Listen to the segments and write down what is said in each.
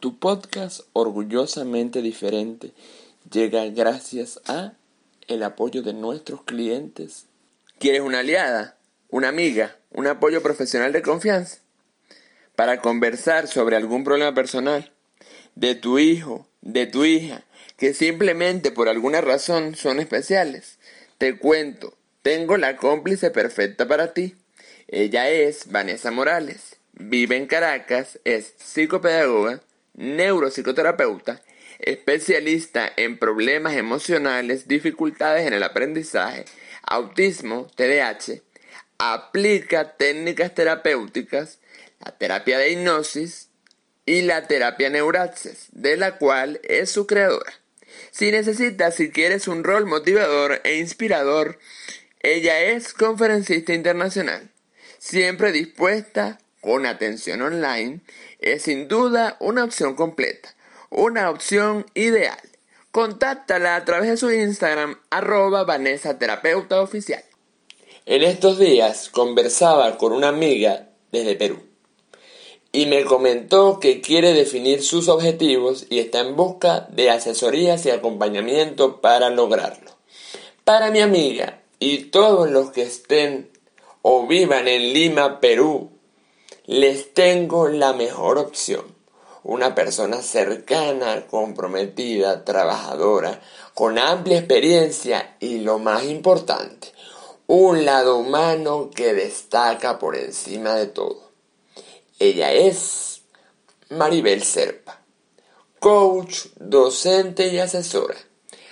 Tu podcast orgullosamente diferente llega gracias a el apoyo de nuestros clientes. ¿Quieres una aliada, una amiga, un apoyo profesional de confianza? Para conversar sobre algún problema personal de tu hijo, de tu hija, que simplemente por alguna razón son especiales. Te cuento, tengo la cómplice perfecta para ti. Ella es Vanessa Morales, vive en Caracas, es psicopedagoga, neuropsicoterapeuta, especialista en problemas emocionales, dificultades en el aprendizaje, autismo, TDAH, aplica técnicas terapéuticas, la terapia de hipnosis y la terapia neuraxis, de la cual es su creadora. Si necesitas, si quieres un rol motivador e inspirador, ella es conferencista internacional, siempre dispuesta con atención online es sin duda una opción completa, una opción ideal. Contáctala a través de su Instagram arroba Vanessa Oficial. En estos días conversaba con una amiga desde Perú y me comentó que quiere definir sus objetivos y está en busca de asesorías y acompañamiento para lograrlo. Para mi amiga y todos los que estén o vivan en Lima, Perú, les tengo la mejor opción. Una persona cercana, comprometida, trabajadora, con amplia experiencia y lo más importante, un lado humano que destaca por encima de todo. Ella es Maribel Serpa, coach, docente y asesora,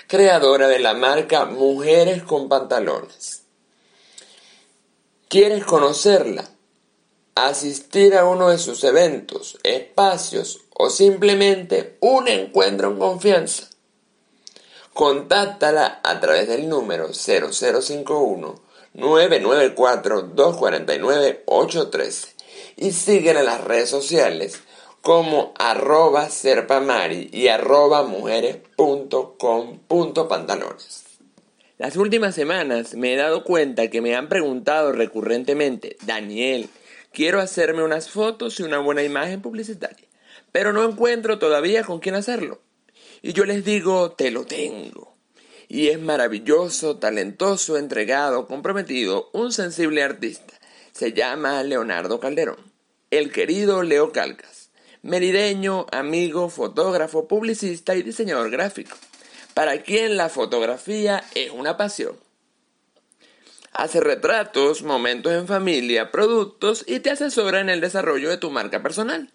creadora de la marca Mujeres con Pantalones. ¿Quieres conocerla? Asistir a uno de sus eventos, espacios o simplemente un encuentro en confianza. Contáctala a través del número 0051 994 249 813 y síguela en las redes sociales como arroba serpamari y arroba mujeres.com.pantalones. Las últimas semanas me he dado cuenta que me han preguntado recurrentemente, Daniel, Quiero hacerme unas fotos y una buena imagen publicitaria, pero no encuentro todavía con quién hacerlo. Y yo les digo, te lo tengo. Y es maravilloso, talentoso, entregado, comprometido, un sensible artista. Se llama Leonardo Calderón. El querido Leo Calcas. Merideño, amigo, fotógrafo, publicista y diseñador gráfico. Para quien la fotografía es una pasión hace retratos, momentos en familia, productos y te asesora en el desarrollo de tu marca personal.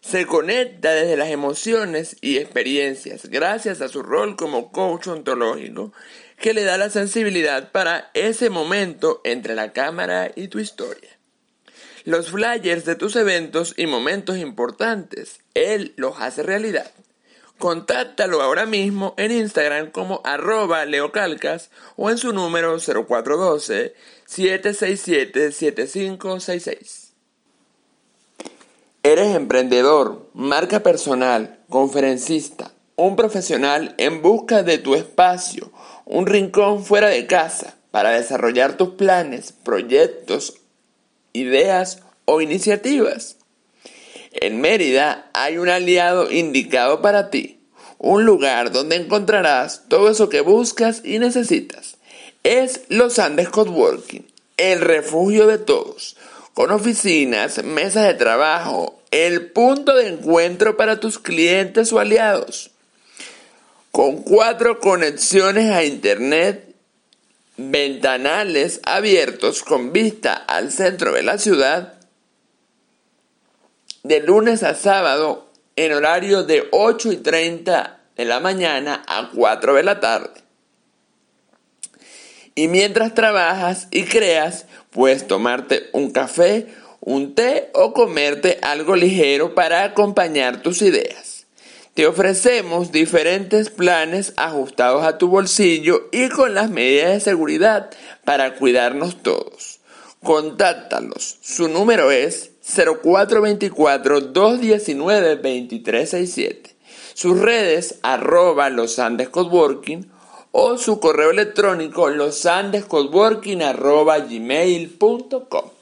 Se conecta desde las emociones y experiencias gracias a su rol como coach ontológico que le da la sensibilidad para ese momento entre la cámara y tu historia. Los flyers de tus eventos y momentos importantes, él los hace realidad. Contáctalo ahora mismo en Instagram como arroba leocalcas o en su número 0412-767-7566. Eres emprendedor, marca personal, conferencista, un profesional en busca de tu espacio, un rincón fuera de casa para desarrollar tus planes, proyectos, ideas o iniciativas. En Mérida hay un aliado indicado para ti, un lugar donde encontrarás todo eso que buscas y necesitas. Es Los Andes Coworking, el refugio de todos, con oficinas, mesas de trabajo, el punto de encuentro para tus clientes o aliados. Con cuatro conexiones a Internet, ventanales abiertos con vista al centro de la ciudad, de lunes a sábado en horario de 8 y 30 de la mañana a 4 de la tarde. Y mientras trabajas y creas, puedes tomarte un café, un té o comerte algo ligero para acompañar tus ideas. Te ofrecemos diferentes planes ajustados a tu bolsillo y con las medidas de seguridad para cuidarnos todos. Contáctalos. Su número es 0424-219-2367. Sus redes arroba los Andes Coworking o su correo electrónico losandescoworking arroba gmail.com.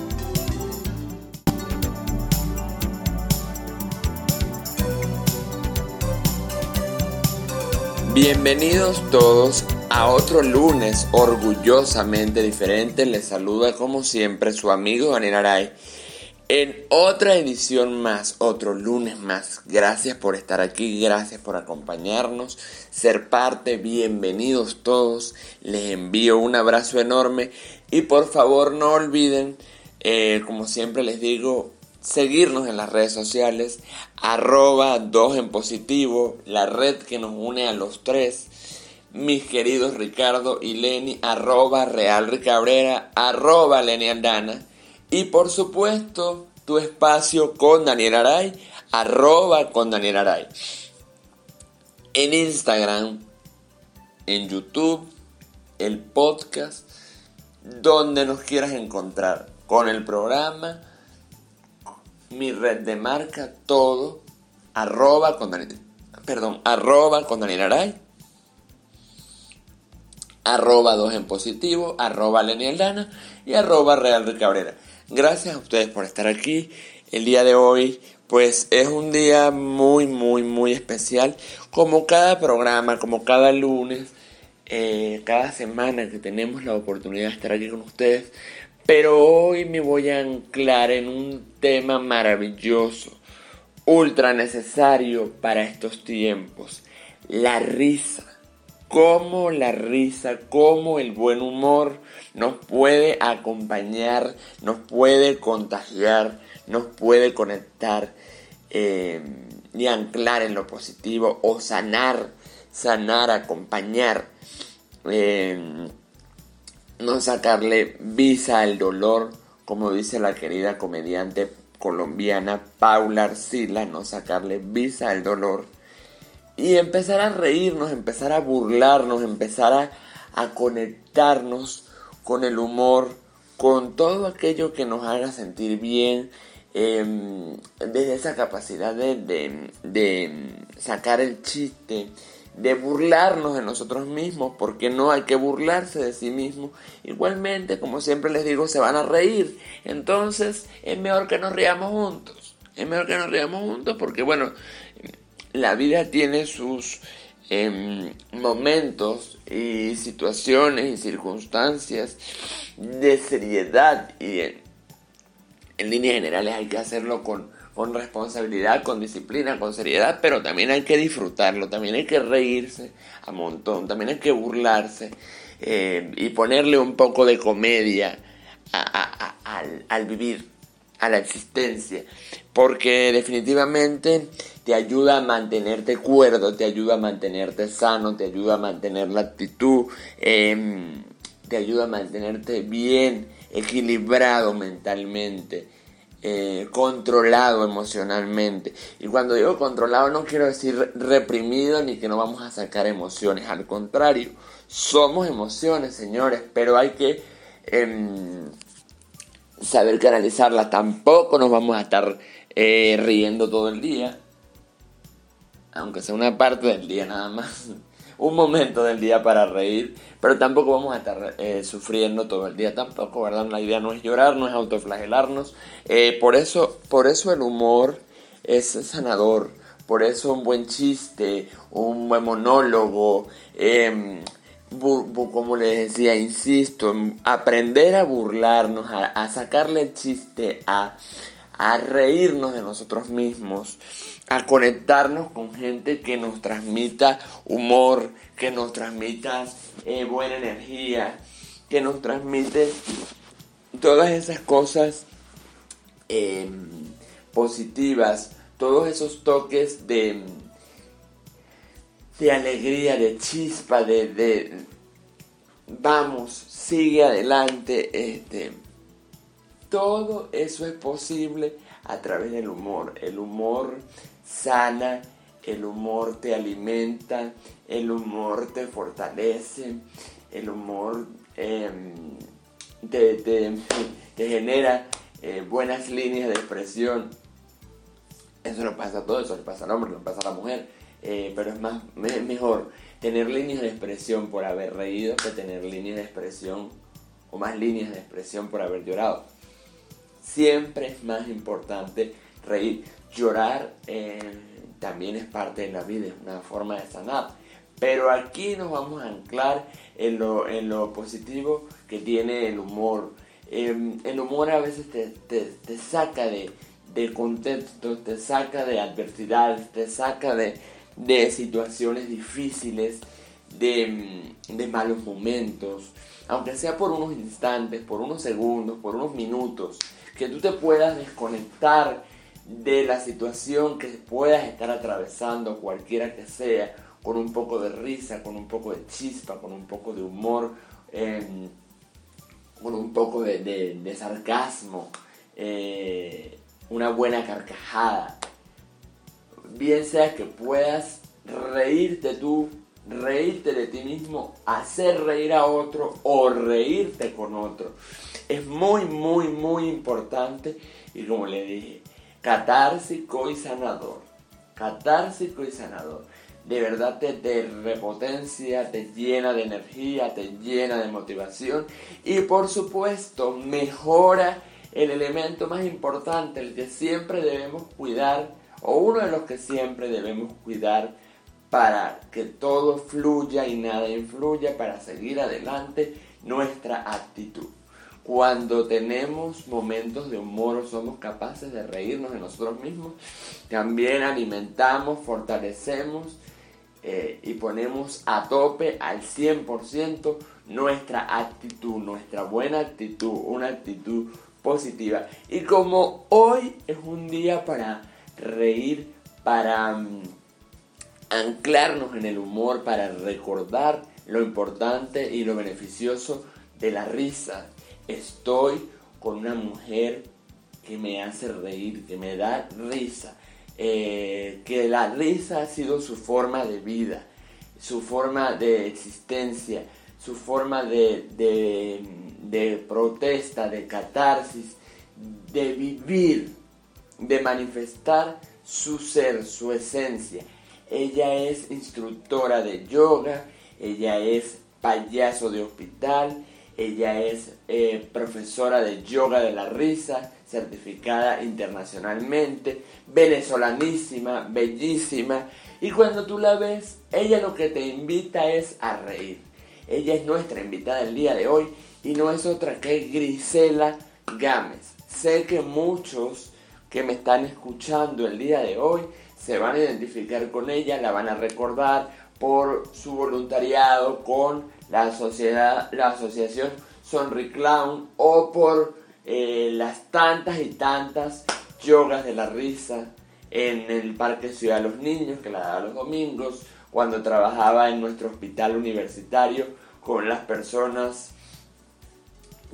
Bienvenidos todos a otro lunes orgullosamente diferente. Les saluda como siempre su amigo Daniel Aray en otra edición más, otro lunes más. Gracias por estar aquí, gracias por acompañarnos, ser parte, bienvenidos todos. Les envío un abrazo enorme y por favor no olviden, eh, como siempre les digo, seguirnos en las redes sociales, arroba 2 en positivo, la red que nos une a los tres, mis queridos Ricardo y Lenny, arroba Real Ricabrera, arroba Lenny Andana, y por supuesto tu espacio con Daniel Aray, arroba con Daniel Aray. En Instagram, en YouTube, el podcast, donde nos quieras encontrar, con el programa, mi red de marca, todo, arroba con Daniel, perdón, arroba con arroba 2 en positivo, arroba Lenny Aldana y arroba Real de Cabrera. Gracias a ustedes por estar aquí. El día de hoy, pues es un día muy, muy, muy especial. Como cada programa, como cada lunes, eh, cada semana que tenemos la oportunidad de estar aquí con ustedes, pero hoy me voy a anclar en un tema maravilloso, ultra necesario para estos tiempos, la risa. Cómo la risa, cómo el buen humor nos puede acompañar, nos puede contagiar, nos puede conectar eh, y anclar en lo positivo o sanar, sanar, acompañar. Eh, no sacarle visa al dolor, como dice la querida comediante colombiana Paula Arcila, no sacarle visa al dolor. Y empezar a reírnos, empezar a burlarnos, empezar a, conectarnos con el humor, con todo aquello que nos haga sentir bien, em, desde esa capacidad de, de sacar el chiste, de burlarnos de nosotros mismos, porque no hay que burlarse de sí mismo. Igualmente, como siempre les digo, se van a reír. Entonces, es mejor que nos riamos juntos. Es mejor que nos riamos juntos porque, bueno, la vida tiene sus em, momentos y situaciones y circunstancias de seriedad y en líneas generales hay que hacerlo con con responsabilidad, con disciplina, con seriedad, pero también hay que disfrutarlo, también hay que reírse a montón, también hay que burlarse eh, y ponerle un poco de comedia al, vivir, a la existencia, porque definitivamente te ayuda a mantenerte cuerdo, te ayuda a mantenerte sano, te ayuda a mantener la actitud, em, te ayuda a mantenerte bien, equilibrado mentalmente. Eh, controlado emocionalmente. Y cuando digo controlado no quiero decir reprimido ni que no vamos a sacar emociones. Al contrario, somos emociones, señores, pero hay que em, saber canalizarlas. Tampoco nos vamos a estar eh, riendo todo el día. Aunque sea una parte del día nada más un momento del día para reír, pero tampoco vamos a estar eh, sufriendo todo el día tampoco, ¿verdad? La idea no es llorar, no es autoflagelarnos. Eh, por, eso, por eso el humor es sanador, por eso un buen chiste, un buen monólogo, em, como les decía, insisto, aprender a burlarnos, a, sacarle el chiste, a, a reírnos de nosotros mismos, a conectarnos con gente que nos transmita humor, que nos transmita eh, buena energía, que nos transmite todas esas cosas em, positivas, todos esos toques de, de alegría, de chispa, de, de vamos, sigue adelante, este, todo eso es posible a través del humor. El humor sana, el humor te alimenta, el humor te fortalece, el humor em, te, genera eh, buenas líneas de expresión. Eso no pasa a todo, eso le pasa al hombre, no pasa a la mujer. Eh, pero es más mejor tener líneas de expresión por haber reído que tener líneas de expresión o más líneas de expresión por haber llorado. Siempre es más importante reír. Llorar eh, también es parte de la vida, es una forma de sanar. Pero aquí nos vamos a anclar en lo, en lo positivo que tiene el humor. Em, el humor a veces te, te, saca de, de, te saca de adversidades, te saca de, de situaciones difíciles, de, de malos momentos, aunque sea por unos instantes, por unos segundos, por unos minutos, que tú te puedas desconectar de la situación que puedas estar atravesando, cualquiera que sea, con un poco de risa, con un poco de chispa, con un poco de humor, em, con un poco de, sarcasmo, eh, una buena carcajada. Bien sea que puedas reírte tú, reírte de ti mismo, hacer reír a otro o reírte con otro. Es muy, muy, muy importante y como le dije, catársico y sanador. Catársico y sanador de verdad te, repotencia, te llena de energía, te llena de motivación y por supuesto mejora el elemento más importante, el que siempre debemos cuidar o uno de los que siempre debemos cuidar para que todo fluya y nada influya, para seguir adelante nuestra actitud. Cuando tenemos momentos de humor o somos capaces de reírnos de nosotros mismos, también alimentamos, fortalecemos eh, y ponemos a tope al 100% nuestra actitud, nuestra buena actitud, una actitud positiva. Y como hoy es un día para reír, para mm, anclarnos en el humor, para recordar lo importante y lo beneficioso de la risa, estoy con una mujer que me hace reír, que me da risa, eh, que la risa ha sido su forma de vida, su forma de existencia, su forma de, de protesta, de catarsis, de vivir, de manifestar su ser, su esencia. Ella es instructora de yoga, ella es payaso de hospital, ella es eh, profesora de yoga de la risa, certificada internacionalmente, venezolanísima, bellísima. Y cuando tú la ves, ella lo que te invita es a reír. Ella es nuestra invitada el día de hoy y no es otra que Grisela Gámez. Sé que muchos que me están escuchando el día de hoy se van a identificar con ella, la van a recordar por su voluntariado con la, sociedad, la asociación Sonri Clown o por eh, las tantas y tantas yogas de la risa en el Parque Ciudad de los Niños que la daba los domingos, cuando trabajaba en nuestro hospital universitario con las personas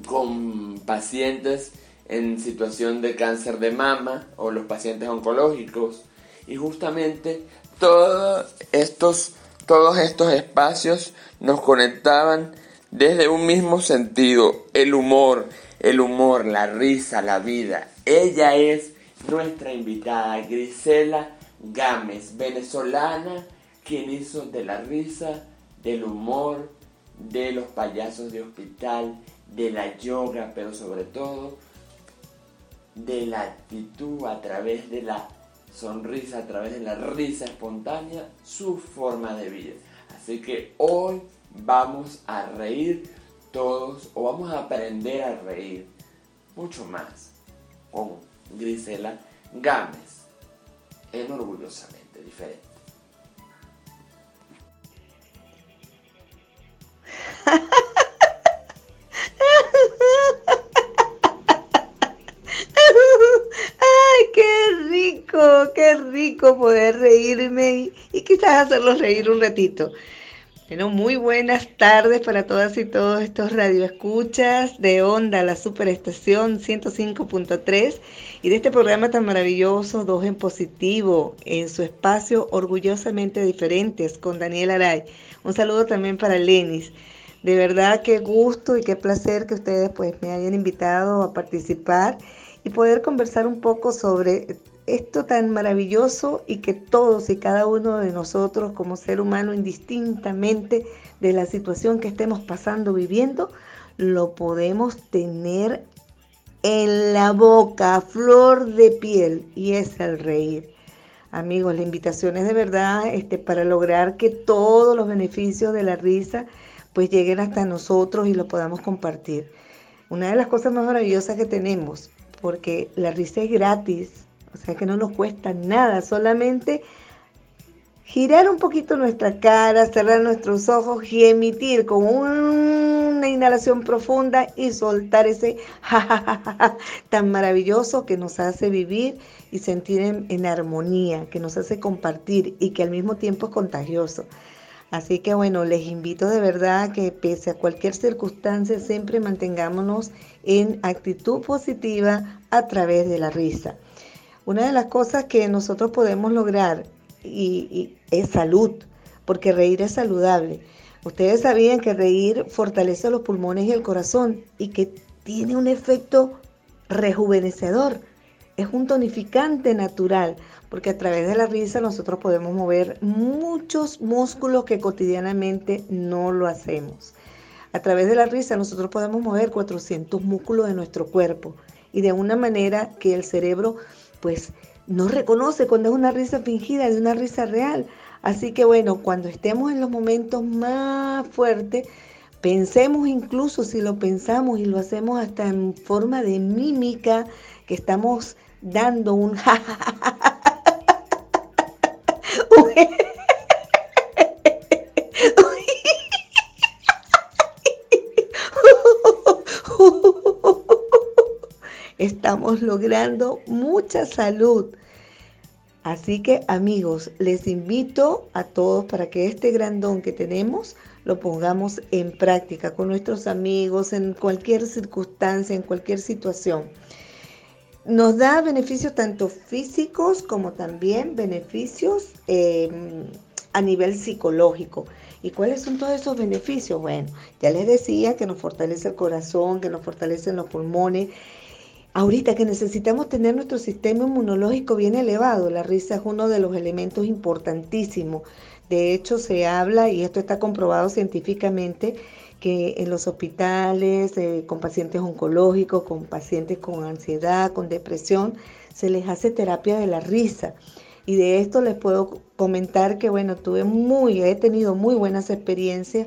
con pacientes en situación de cáncer de mama o los pacientes oncológicos y justamente todos estos todos estos espacios nos conectaban desde un mismo sentido, el humor, el humor, la risa, la vida. Ella es nuestra invitada, Grisela Gámez, venezolana, quien hizo de la risa, del humor, de los payasos de hospital, de la yoga, pero sobre todo de la actitud a través de la sonrisa, a través de la risa espontánea, su forma de vida. Así que hoy vamos a reír todos o vamos a aprender a reír mucho más con Grisela Gámez en Orgullosamente Diferente. rico poder reírme y, quizás hacerlos reír un ratito. Bueno, muy buenas tardes para todas y todos estos radioescuchas de Onda, la superestación 105.3 y de este programa tan maravilloso, Dos en Positivo, en su espacio Orgullosamente Diferentes con Daniel Aray. Un saludo también para Lenis. De verdad, qué gusto y qué placer que ustedes pues me hayan invitado a participar y poder conversar un poco sobre esto tan maravilloso y que todos y cada uno de nosotros como ser humano indistintamente de la situación que estemos pasando, viviendo, lo podemos tener en la boca, flor de piel, y es el reír. Amigos, la invitación es de verdad este, para lograr que todos los beneficios de la risa pues lleguen hasta nosotros y lo podamos compartir. Una de las cosas más maravillosas que tenemos, porque la risa es gratis, o sea que no nos cuesta nada, solamente girar un poquito nuestra cara, cerrar nuestros ojos y emitir con una inhalación profunda y soltar ese jajajaja tan maravilloso que nos hace vivir y sentir en, en, armonía, que nos hace compartir y que al mismo tiempo es contagioso. Así que bueno, les invito de verdad que pese a cualquier circunstancia siempre mantengámonos en actitud positiva a través de la risa. Una de las cosas que nosotros podemos lograr y, es salud, porque reír es saludable. Ustedes sabían que reír fortalece los pulmones y el corazón y que tiene un efecto rejuvenecedor. Es un tonificante natural, porque a través de la risa nosotros podemos mover muchos músculos que cotidianamente no lo hacemos. A través de la risa nosotros podemos mover 400 músculos de nuestro cuerpo y de una manera que el cerebro pues no reconoce cuando es una risa fingida de una risa real. Así que bueno, cuando estemos en los momentos más fuertes, pensemos incluso si lo pensamos y lo hacemos hasta en forma de mímica, que estamos dando un estamos logrando mucha salud. Así que amigos, les invito a todos para que este grandón que tenemos lo pongamos en práctica con nuestros amigos, en cualquier circunstancia, en cualquier situación. Nos da beneficios tanto físicos como también beneficios em, a nivel psicológico. ¿Y cuáles son todos esos beneficios? Bueno, ya les decía que nos fortalece el corazón, que nos fortalecen los pulmones, Ahorita que necesitamos tener nuestro sistema inmunológico bien elevado, la risa es uno de los elementos importantísimos. De hecho, se habla, y esto está comprobado científicamente, que en los hospitales, eh, con pacientes oncológicos, con pacientes con ansiedad, con depresión, se les hace terapia de la risa. Y de esto les puedo comentar que, bueno, tuve muy, he tenido muy buenas experiencias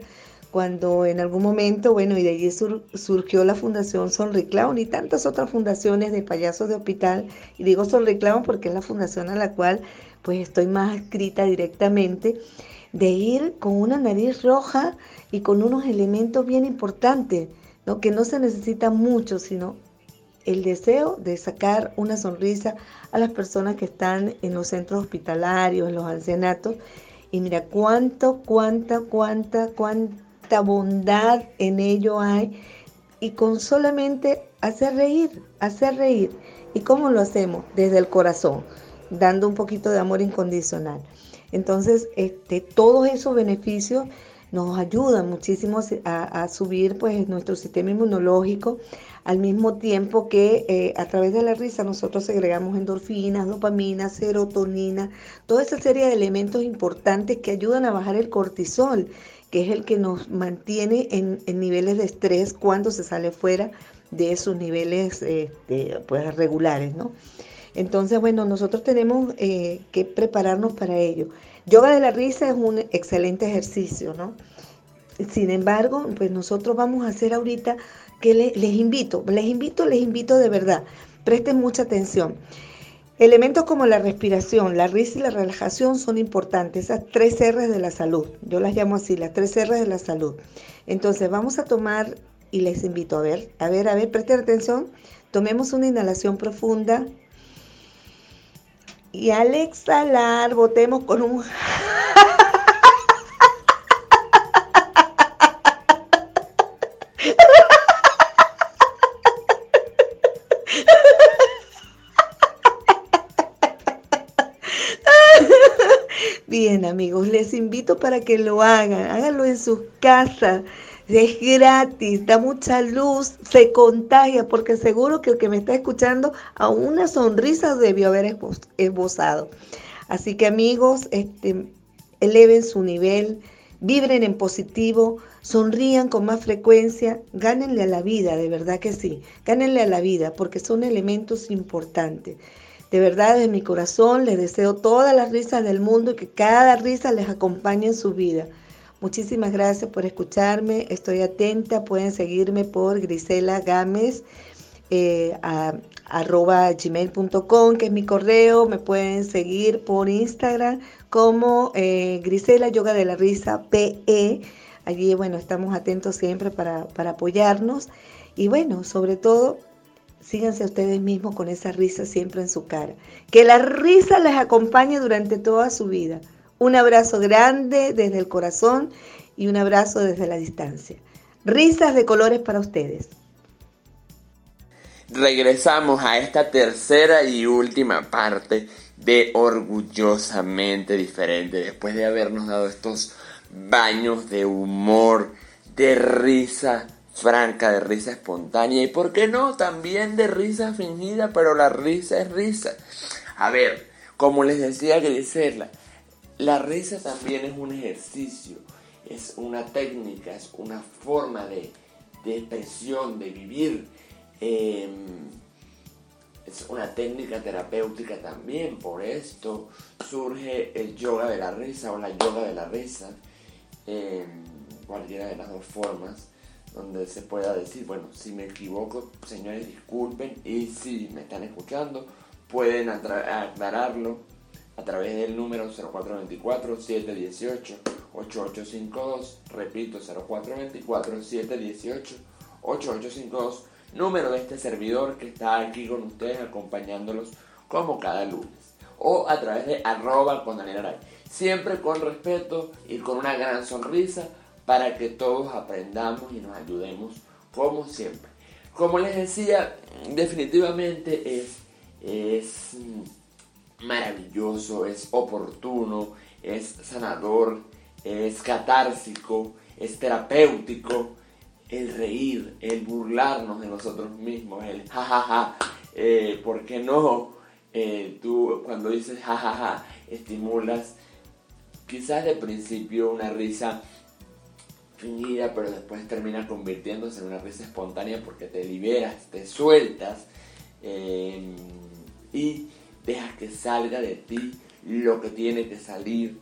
cuando en algún momento, bueno, y de allí surgió la Fundación Sonriclaun y tantas otras fundaciones de payasos de hospital, y digo Sonriclaun porque es la fundación a la cual pues estoy más escrita directamente, de ir con una nariz roja y con unos elementos bien importantes, ¿no? que no se necesita mucho, sino el deseo de sacar una sonrisa a las personas que están en los centros hospitalarios, en los ancianatos, y mira cuánto, cuánta, cuánta, cuánta bondad en ello hay y con solamente hacer reír, hacer reír. ¿Y cómo lo hacemos? Desde el corazón, dando un poquito de amor incondicional. Entonces, este, todos esos beneficios nos ayudan muchísimo a, subir pues, nuestro sistema inmunológico, al mismo tiempo que eh, a través de la risa nosotros segregamos endorfinas, dopamina, serotonina, toda esa serie de elementos importantes que ayudan a bajar el cortisol que es el que nos mantiene en, niveles de estrés cuando se sale fuera de esos niveles este, pues, regulares, ¿no? Entonces, bueno, nosotros tenemos eh, que prepararnos para ello. Yoga de la risa es un excelente ejercicio, ¿no? Sin embargo, pues nosotros vamos a hacer ahorita que les invito, les invito, les invito de verdad, presten mucha atención. Elementos como la respiración, la risa y la relajación son importantes, esas tres R's de la salud. Yo las llamo así, las tres R's de la salud. Entonces vamos a tomar, y les invito a ver, a ver, a ver, presten atención, tomemos una inhalación profunda y al exhalar botemos con un... Amigos, les invito para que lo hagan, háganlo en sus casas. Es gratis, da mucha luz, se contagia, porque seguro que el que me está escuchando a una sonrisa debió haber esbozado. Así que amigos, este, eleven su nivel, vibren en positivo, sonrían con más frecuencia, gánenle a la vida, de verdad que sí, gánenle a la vida, porque son elementos importantes. De verdad, desde mi corazón les deseo todas las risas del mundo y que cada risa les acompañe en su vida. Muchísimas gracias por escucharme. Estoy atenta. Pueden seguirme por Grisela Gámez. Eh, arroba gmail.com, que es mi correo. Me pueden seguir por Instagram como eh, Grisela Yoga de la Risa PE. Allí, bueno, estamos atentos siempre para, para apoyarnos. Y bueno, sobre todo, síganse ustedes mismos con esa risa siempre en su cara. Que la risa les acompañe durante toda su vida. Un abrazo grande desde el corazón y un abrazo desde la distancia. Risas de colores para ustedes. Regresamos a esta tercera y última parte de Orgullosamente Diferente, después de habernos dado estos baños de humor, de risa franca, de risa espontánea y, ¿por qué no? También de risa fingida, pero la risa es risa. A ver, como les decía Grisela, la risa también es un ejercicio, es una técnica, es una forma de, expresión, de vivir. Em, es una técnica terapéutica también, por esto surge el yoga de la risa o la yoga de la risa, em, cualquiera de las dos formas, donde se pueda decir, bueno, si me equivoco, señores, disculpen, y si me están escuchando, pueden aclararlo a través del número 0424-718-8852. Repito, 0424-718-8852. Número de este servidor que está aquí con ustedes acompañándolos como cada lunes. O a través de arroba con Daniel Aray. Siempre con respeto y con una gran sonrisa para que todos aprendamos y nos ayudemos como siempre. Como les decía, definitivamente es, es maravilloso, es oportuno, es sanador, es catársico, es terapéutico. El reír, el burlarnos de nosotros mismos, el jajaja, ja, ja, eh, ¿por qué no? Eh, tú cuando dices jajaja, estimulas quizás de principio una risa pero después termina convirtiéndose en una risa espontánea porque te liberas, te sueltas eh, y dejas que salga de ti lo que tiene que salir,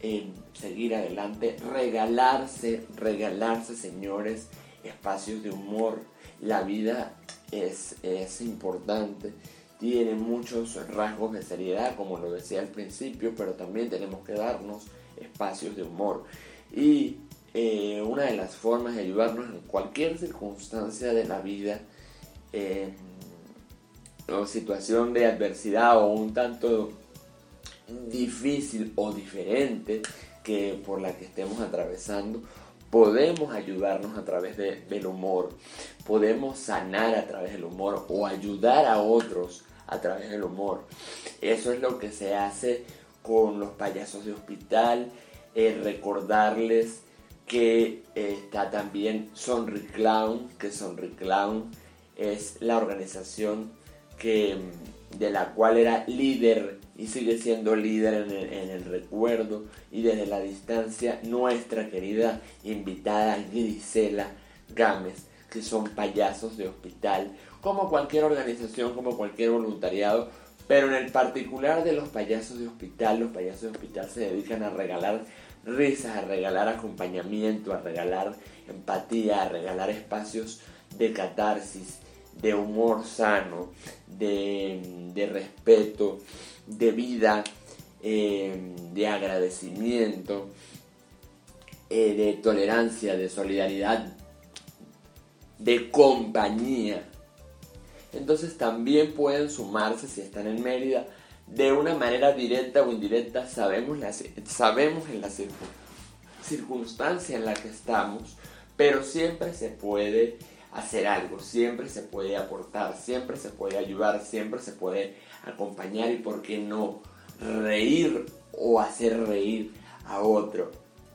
en seguir adelante, regalarse, regalarse, señores, espacios de humor. La vida es, es importante, tiene muchos rasgos de seriedad, como lo decía al principio, pero también tenemos que darnos espacios de humor. Y eh, una de las formas de ayudarnos en cualquier circunstancia de la vida, o situación de adversidad o un tanto difícil o diferente que por la que estemos atravesando, podemos ayudarnos a través del humor, podemos sanar a través del humor o ayudar a otros a través del humor. Eso es lo que se hace con los payasos de hospital, recordarles que está también Sonri Clown, que Sonri Clown es la organización que, de la cual era líder y sigue siendo líder en el, recuerdo y desde la distancia nuestra querida invitada Grisela Gámez, que son payasos de hospital, como cualquier organización, como cualquier voluntariado, pero en el particular de los payasos de hospital, los payasos de hospital se dedican a regalar risas, a regalar acompañamiento, a regalar empatía, a regalar espacios de catarsis, de humor sano, de, respeto, de vida, eh, de agradecimiento, eh, de tolerancia, de solidaridad, de compañía. Entonces también pueden sumarse si están en Mérida de una manera directa o indirecta. Sabemos, la, sabemos en la circunstancia en la que estamos, pero siempre se puede hacer algo, siempre se puede aportar, siempre se puede ayudar, siempre se puede acompañar y por qué no reír o hacer reír a otro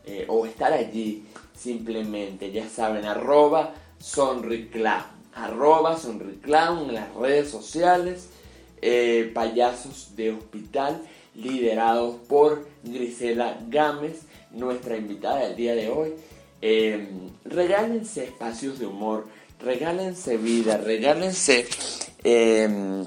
eh, o estar allí simplemente, ya saben, arroba sonriclown, arroba sonriclown en las redes sociales, eh, payasos de hospital, liderados por Grisela Gámez, nuestra invitada del día de hoy. Eh, regálense espacios de humor, regálense vida, regálense em,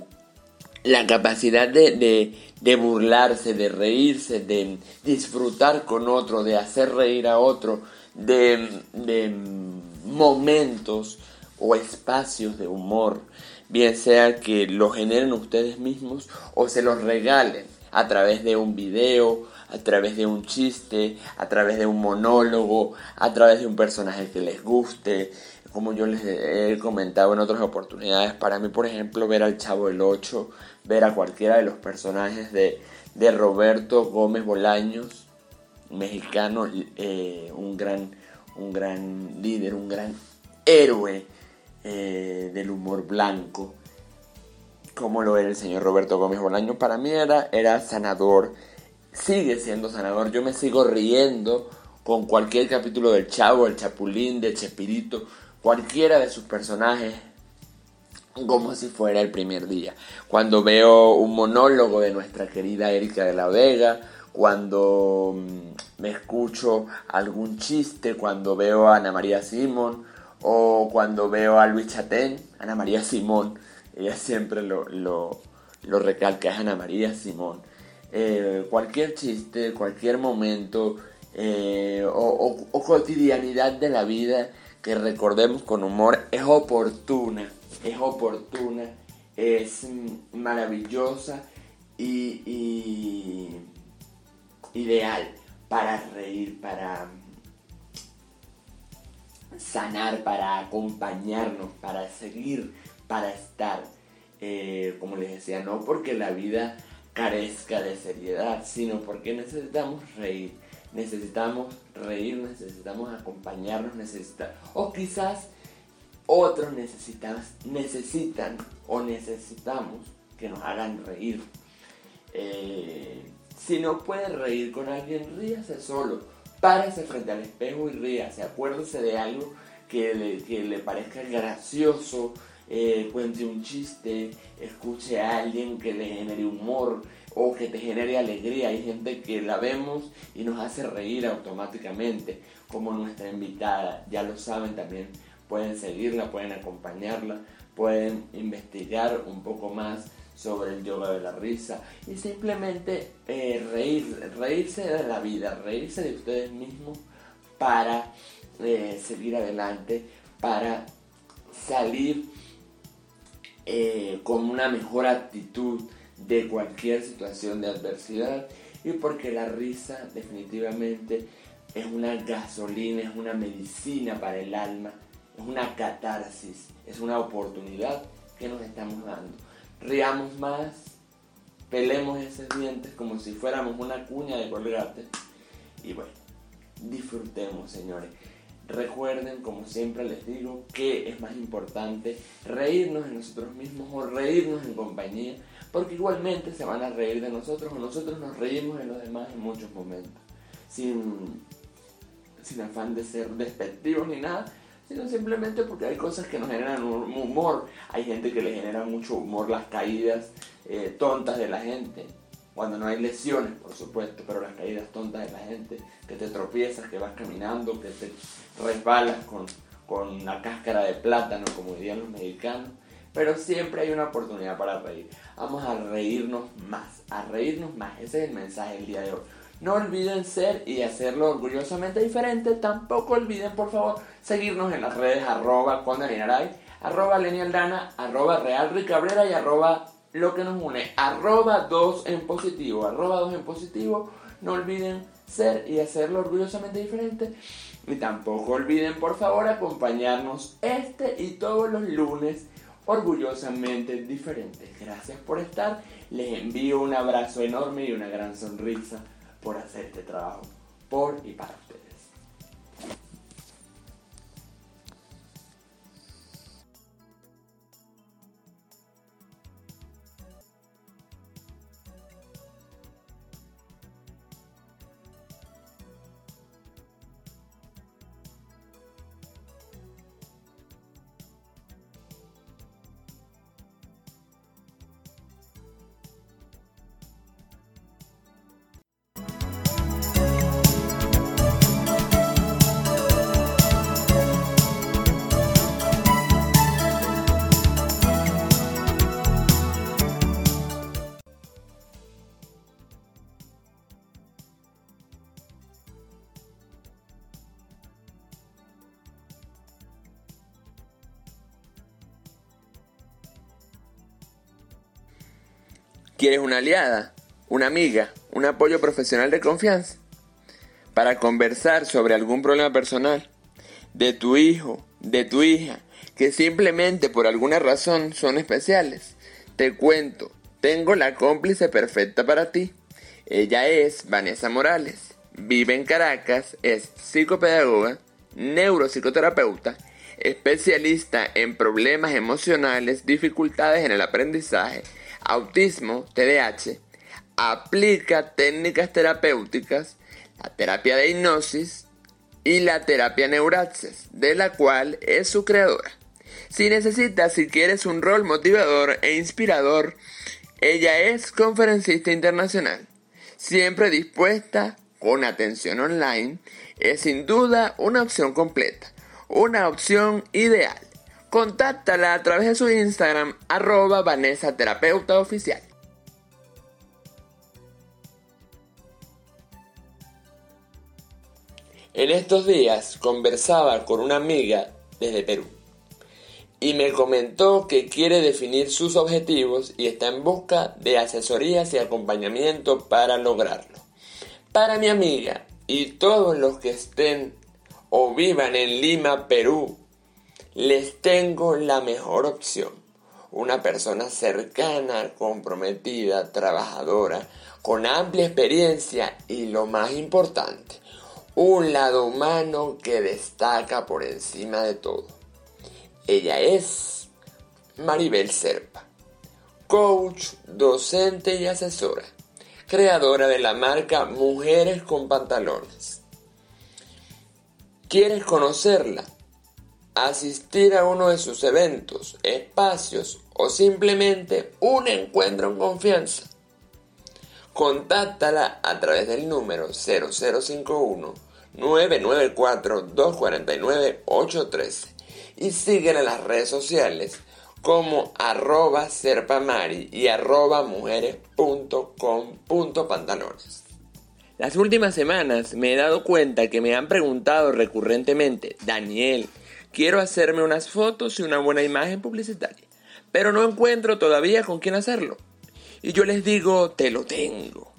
la capacidad de, de, burlarse, de reírse, de disfrutar con otro, de hacer reír a otro, de momentos o espacios de humor, bien sea que lo generen ustedes mismos o se los regalen a través de un video, a través de un chiste, a través de un monólogo, a través de un personaje que les guste. Como yo les he comentado en otras oportunidades, para mí, por ejemplo, ver al Chavo del 8, ver a cualquiera de los personajes de, de Roberto Gómez Bolaños, mexicano, eh, un, gran, un gran líder, un gran héroe eh, del humor blanco, como lo era el señor Roberto Gómez Bolaños, para mí era, era sanador sigue siendo sanador. Yo me sigo riendo con cualquier capítulo del Chavo, el Chapulín, de Chespirito, cualquiera de sus personajes, como si fuera el primer día. Cuando veo un monólogo de nuestra querida Erika de la Vega, cuando mm, me escucho algún chiste, cuando veo a Ana María Simón o cuando veo a Luis Chatén, Ana María Simón, ella siempre lo, lo, recalca, es Ana María Simón. Eh, cualquier chiste, cualquier momento eh, o, cotidianidad de la vida que recordemos con humor es oportuna, es oportuna, es maravillosa y, ideal para reír, para sanar, para acompañarnos, para seguir, para estar. Eh, como les decía, no porque la vida carezca de seriedad, sino porque necesitamos reír. Necesitamos reír, necesitamos acompañarnos, necesitar o quizás otros necesitan, o necesitamos que nos hagan reír. Eh, si no puede reír con alguien, ríase solo. Párese frente al espejo y ríase. Acuérdese de algo que le, que le parezca gracioso, eh, cuente un chiste, escuche a alguien que le genere humor o que te genere alegría. Hay gente que la vemos y nos hace reír automáticamente, como nuestra invitada. Ya lo saben también, pueden seguirla, pueden acompañarla, pueden investigar un poco más sobre el yoga de la risa y simplemente eh, reír, reírse de la vida, reírse de ustedes mismos para eh, seguir adelante, para salir eh, con una mejor actitud de cualquier situación de adversidad y porque la risa definitivamente es una gasolina, es una medicina para el alma, es una catarsis, es una oportunidad que nos estamos dando. Riamos más, pelemos esos dientes como si fuéramos una cuña de colgate y bueno, disfrutemos señores. Recuerden, como siempre les digo, que es más importante reírnos en nosotros mismos o reírnos en compañía, porque igualmente se van a reír de nosotros o nosotros nos reímos de los demás en muchos momentos, sin, sin afán de ser despectivos ni nada, sino simplemente porque hay cosas que nos generan humor. Hay gente que le genera mucho humor las caídas eh, tontas de la gente, cuando no hay lesiones, por supuesto, pero las caídas tontas de la gente, que te tropiezas, que vas caminando, que te resbalas con, con la cáscara de plátano, como dirían los mexicanos. Pero siempre hay una oportunidad para reír. Vamos a reírnos más, a reírnos más. Ese es el mensaje del día de hoy. No olviden ser y hacerlo orgullosamente diferente. Tampoco olviden, por favor, seguirnos en las redes arroba con arroba Lenialdana, arroba Real Cabrera y arroba lo que nos une, arroba 2 en positivo, arroba 2 en positivo, no olviden ser y hacerlo orgullosamente diferente. Y tampoco olviden, por favor, acompañarnos este y todos los lunes orgullosamente diferentes. Gracias por estar. Les envío un abrazo enorme y una gran sonrisa por hacer este trabajo por y para ¿Quieres una aliada, una amiga, un apoyo profesional de confianza? Para conversar sobre algún problema personal de tu hijo, de tu hija, que simplemente por alguna razón son especiales. Te cuento, tengo la cómplice perfecta para ti. Ella es Vanessa Morales. Vive en Caracas, es psicopedagoga, neuropsicoterapeuta, especialista en problemas emocionales, dificultades en el aprendizaje, autismo, TDAH, aplica técnicas terapéuticas, la terapia de hipnosis y la terapia Neuraxis, de la cual es su creadora. Si necesitas, si quieres un rol motivador e inspirador, ella es conferencista internacional, siempre dispuesta, con atención online, es sin duda una opción completa, una opción ideal. Contáctala a través de su Instagram, arroba Vanessa Oficial. En estos días conversaba con una amiga desde Perú y me comentó que quiere definir sus objetivos y está en busca de asesorías y acompañamiento para lograrlo. Para mi amiga y todos los que estén o vivan en Lima, Perú, les tengo la mejor opción. Una persona cercana, comprometida, trabajadora, con amplia experiencia y lo más importante, un lado humano que destaca por encima de todo. Ella es Maribel Serpa, coach, docente y asesora, creadora de la marca Mujeres con Pantalones. ¿Quieres conocerla? Asistir a uno de sus eventos, espacios o simplemente un encuentro en confianza. Contáctala a través del número 0051 994 249 813 y síguela en las redes sociales como arroba serpamari y arroba mujeres.com.pantalones. Las últimas semanas me he dado cuenta que me han preguntado recurrentemente, Daniel, quiero hacerme unas fotos y una buena imagen publicitaria, pero no encuentro todavía con quién hacerlo. Y yo les digo, te lo tengo.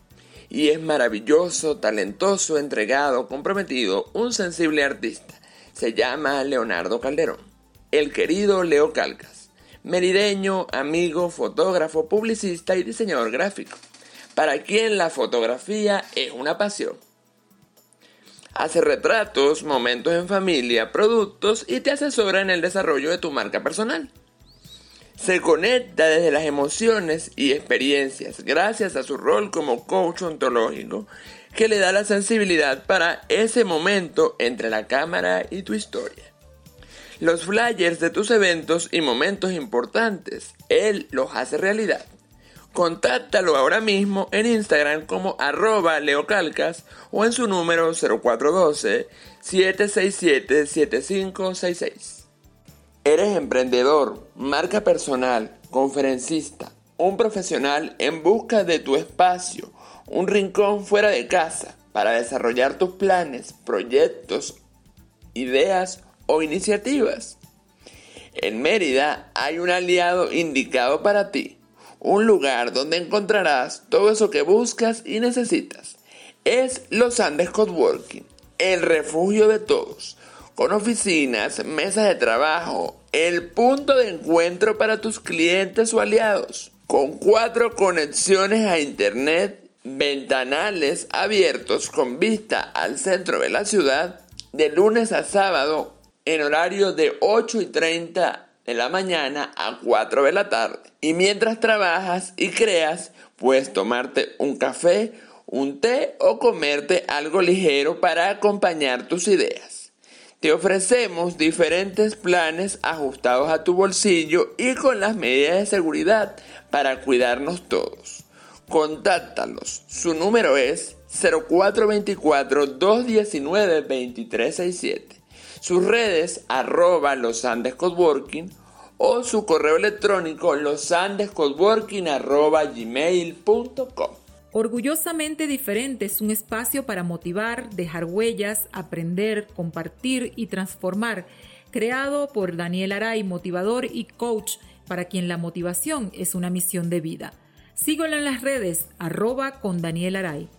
Y es maravilloso, talentoso, entregado, comprometido, un sensible artista. Se llama Leonardo Calderón el querido Leo Calcas, merideño, amigo, fotógrafo, publicista y diseñador gráfico, para quien la fotografía es una pasión. Hace retratos, momentos en familia, productos y te asesora en el desarrollo de tu marca personal. Se conecta desde las emociones y experiencias gracias a su rol como coach ontológico que le da la sensibilidad para ese momento entre la cámara y tu historia los flyers de tus eventos y momentos importantes. Él los hace realidad. Contáctalo ahora mismo en Instagram como arroba leocalcas o en su número 0412-767-7566. Eres emprendedor, marca personal, conferencista, un profesional en busca de tu espacio, un rincón fuera de casa para desarrollar tus planes, proyectos, ideas o iniciativas. En Mérida hay un aliado indicado para ti, un lugar donde encontrarás todo eso que buscas y necesitas. Es Los Andes Coworking, el refugio de todos, con oficinas, mesas de trabajo, el punto de encuentro para tus clientes o aliados, con cuatro conexiones a internet, ventanales abiertos con vista al centro de la ciudad, de lunes a sábado en horario de 8 y 30 de la mañana a 4 de la tarde. Y mientras trabajas y creas, puedes tomarte un café, un té o comerte algo ligero para acompañar tus ideas. Te ofrecemos diferentes planes ajustados a tu bolsillo y con las medidas de seguridad para cuidarnos todos. Contáctalos. Su número es 0424 219 2367 sus redes arroba los Andes o su correo electrónico losandescoworking arroba gmail.com. Orgullosamente Diferente es un espacio para motivar, dejar huellas, aprender, compartir y transformar, creado por Daniel Aray, motivador y coach, para quien la motivación es una misión de vida. Síguelo en las redes, arroba con Daniel Aray.